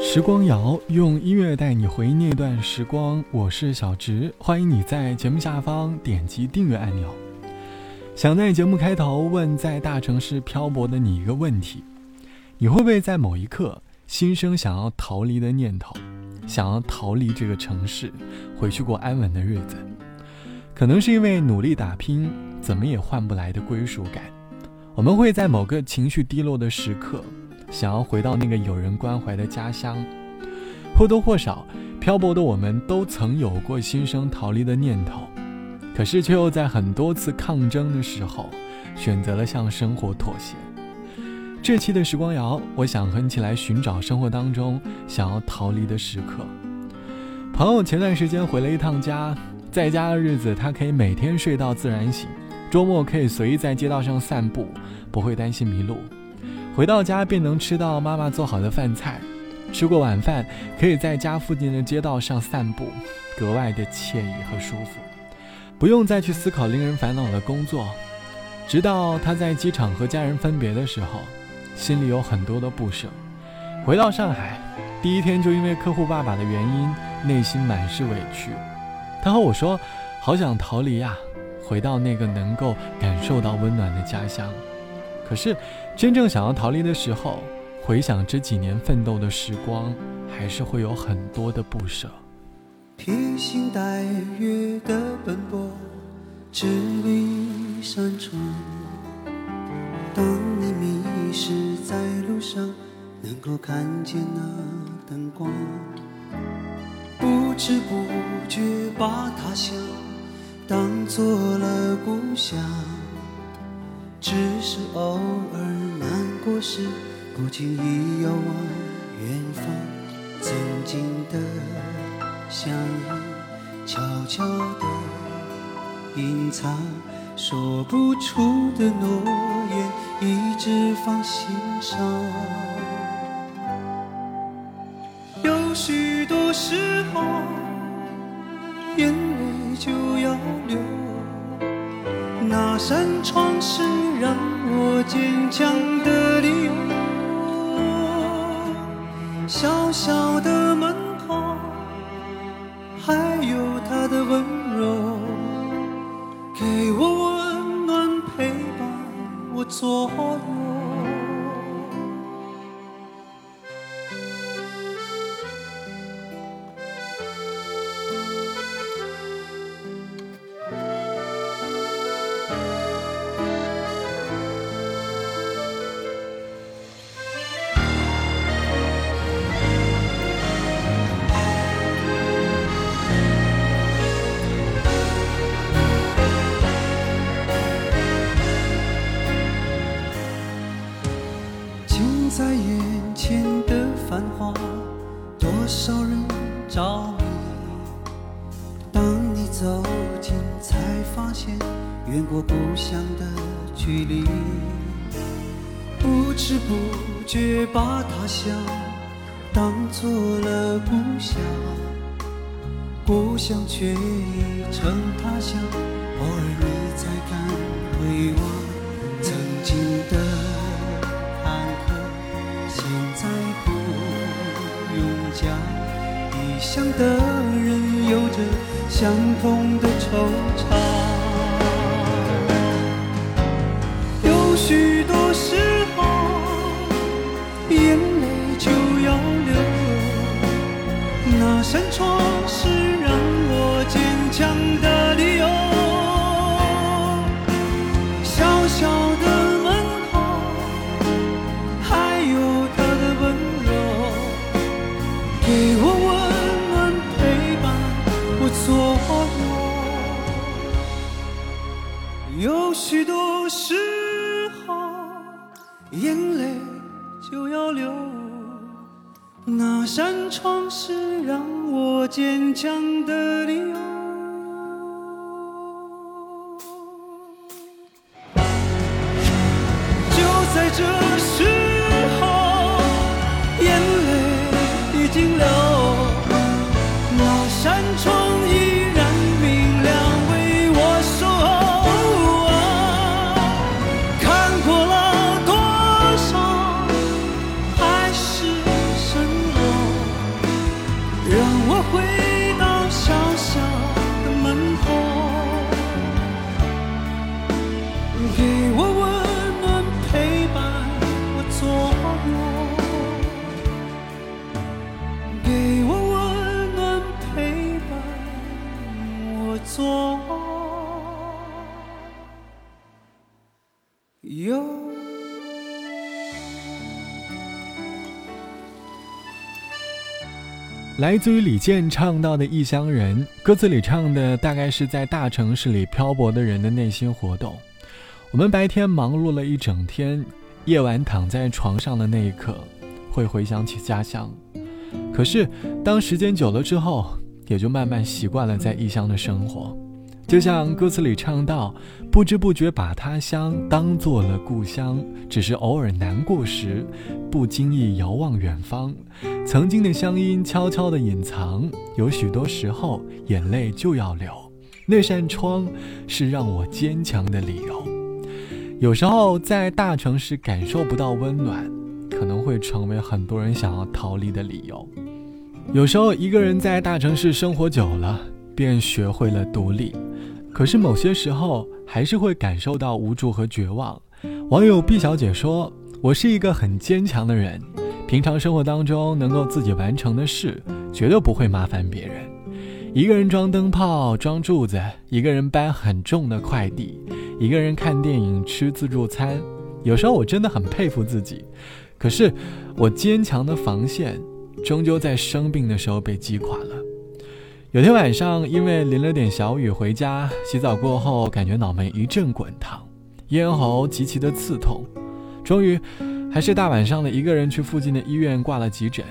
时光谣用音乐带你回忆那段时光，我是小直，欢迎你在节目下方点击订阅按钮。想在节目开头问在大城市漂泊的你一个问题：你会不会在某一刻心生想要逃离的念头，想要逃离这个城市，回去过安稳的日子？可能是因为努力打拼，怎么也换不来的归属感。我们会在某个情绪低落的时刻。想要回到那个有人关怀的家乡，或多或少，漂泊的我们都曾有过心生逃离的念头，可是却又在很多次抗争的时候，选择了向生活妥协。这期的时光谣，我想和你一起来寻找生活当中想要逃离的时刻。朋友前段时间回了一趟家，在家的日子，他可以每天睡到自然醒，周末可以随意在街道上散步，不会担心迷路。回到家便能吃到妈妈做好的饭菜，吃过晚饭可以在家附近的街道上散步，格外的惬意和舒服，不用再去思考令人烦恼的工作。直到他在机场和家人分别的时候，心里有很多的不舍。回到上海，第一天就因为客户爸爸的原因，内心满是委屈。他和我说：“好想逃离呀，回到那个能够感受到温暖的家乡。”可是，真正想要逃离的时候，回想这几年奋斗的时光，还是会有很多的不舍。披星戴月的奔波，只为一扇窗。当你迷失在路上，能够看见那灯光，不知不觉把他乡当做了故乡。只是偶尔难过时，不经意遥望远方，曾经的相遇，悄悄地隐藏，说不出的诺言，一直放心上。有许多时候，眼泪就要流，那扇窗是。让我坚强的理由，小小的门口，还有他的温柔，给我走近，才发现远过故乡的距离。不知不觉把他乡当做了故乡，故乡却已成他乡。偶尔异乡的人有着相同的惆怅，就要流。那扇窗是让我坚强的理由。来自于李健唱到的《异乡人》，歌词里唱的大概是在大城市里漂泊的人的内心活动。我们白天忙碌了一整天，夜晚躺在床上的那一刻，会回想起家乡。可是，当时间久了之后，也就慢慢习惯了在异乡的生活。就像歌词里唱到，不知不觉把他乡当做了故乡，只是偶尔难过时，不经意遥望远方，曾经的乡音悄悄地隐藏，有许多时候眼泪就要流，那扇窗是让我坚强的理由。有时候在大城市感受不到温暖，可能会成为很多人想要逃离的理由。有时候一个人在大城市生活久了，便学会了独立。可是某些时候还是会感受到无助和绝望。网友毕小姐说：“我是一个很坚强的人，平常生活当中能够自己完成的事，绝对不会麻烦别人。一个人装灯泡、装柱子，一个人搬很重的快递，一个人看电影、吃自助餐。有时候我真的很佩服自己，可是我坚强的防线，终究在生病的时候被击垮了。”有天晚上，因为淋了点小雨，回家洗澡过后，感觉脑门一阵滚烫，咽喉极其的刺痛。终于，还是大晚上的，一个人去附近的医院挂了急诊。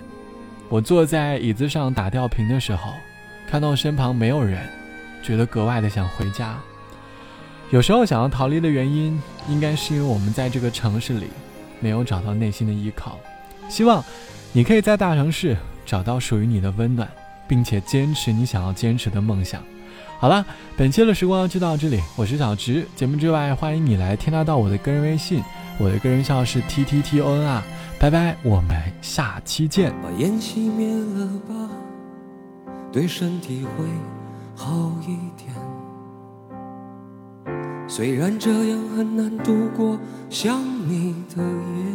我坐在椅子上打吊瓶的时候，看到身旁没有人，觉得格外的想回家。有时候想要逃离的原因，应该是因为我们在这个城市里，没有找到内心的依靠。希望，你可以在大城市找到属于你的温暖。并且坚持你想要坚持的梦想。好了，本期的时光就到这里，我是小直。节目之外，欢迎你来添加到我的个人微信，我的个人号是 t t t o n 啊。拜拜，我们下期见。把烟熄灭了吧，对身体会好一点。虽然这样很难度过想你的夜。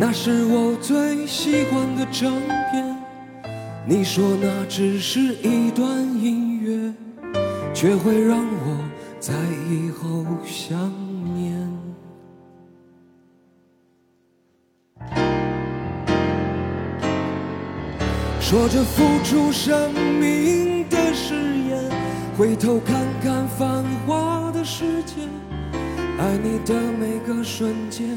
那是我最喜欢的唱片，你说那只是一段音乐，却会让我在以后想念。说着付出生命的誓言，回头看看繁华的世界，爱你的每个瞬间。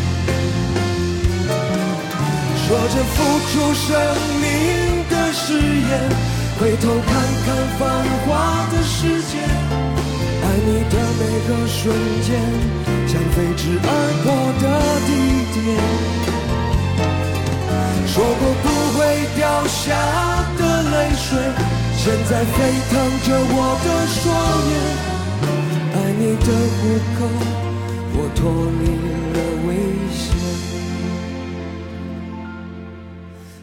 说着付出生命的誓言，回头看看繁华的世界，爱你的每个瞬间，像飞驰而过的地点。说过不会掉下的泪水，现在沸腾着我的双眼。爱你的虎口，我脱离了危险。